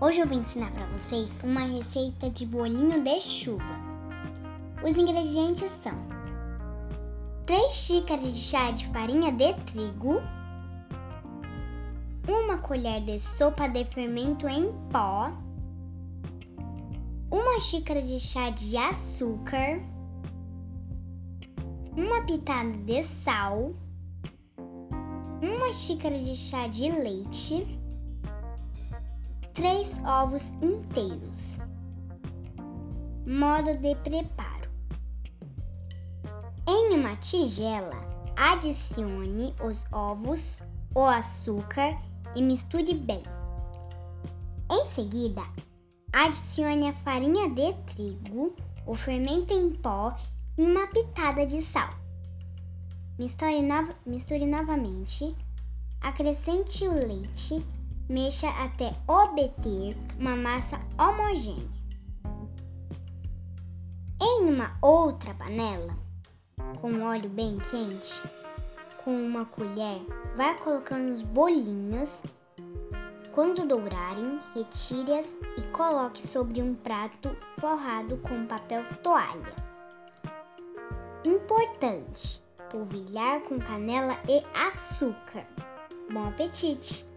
Hoje eu vou ensinar para vocês uma receita de bolinho de chuva. Os ingredientes são 3 xícaras de chá de farinha de trigo, uma colher de sopa de fermento em pó, uma xícara de chá de açúcar, uma pitada de sal, uma xícara de chá de leite, três ovos inteiros. Modo de preparo: em uma tigela, adicione os ovos, o açúcar e misture bem. Em seguida, adicione a farinha de trigo, o fermento em pó e uma pitada de sal. Misture, no... misture novamente, acrescente o leite Mexa até obter uma massa homogênea. Em uma outra panela, com óleo bem quente, com uma colher, vá colocando os bolinhos. Quando dourarem, retire-as e coloque sobre um prato forrado com papel toalha. Importante: polvilhar com canela e açúcar. Bom apetite!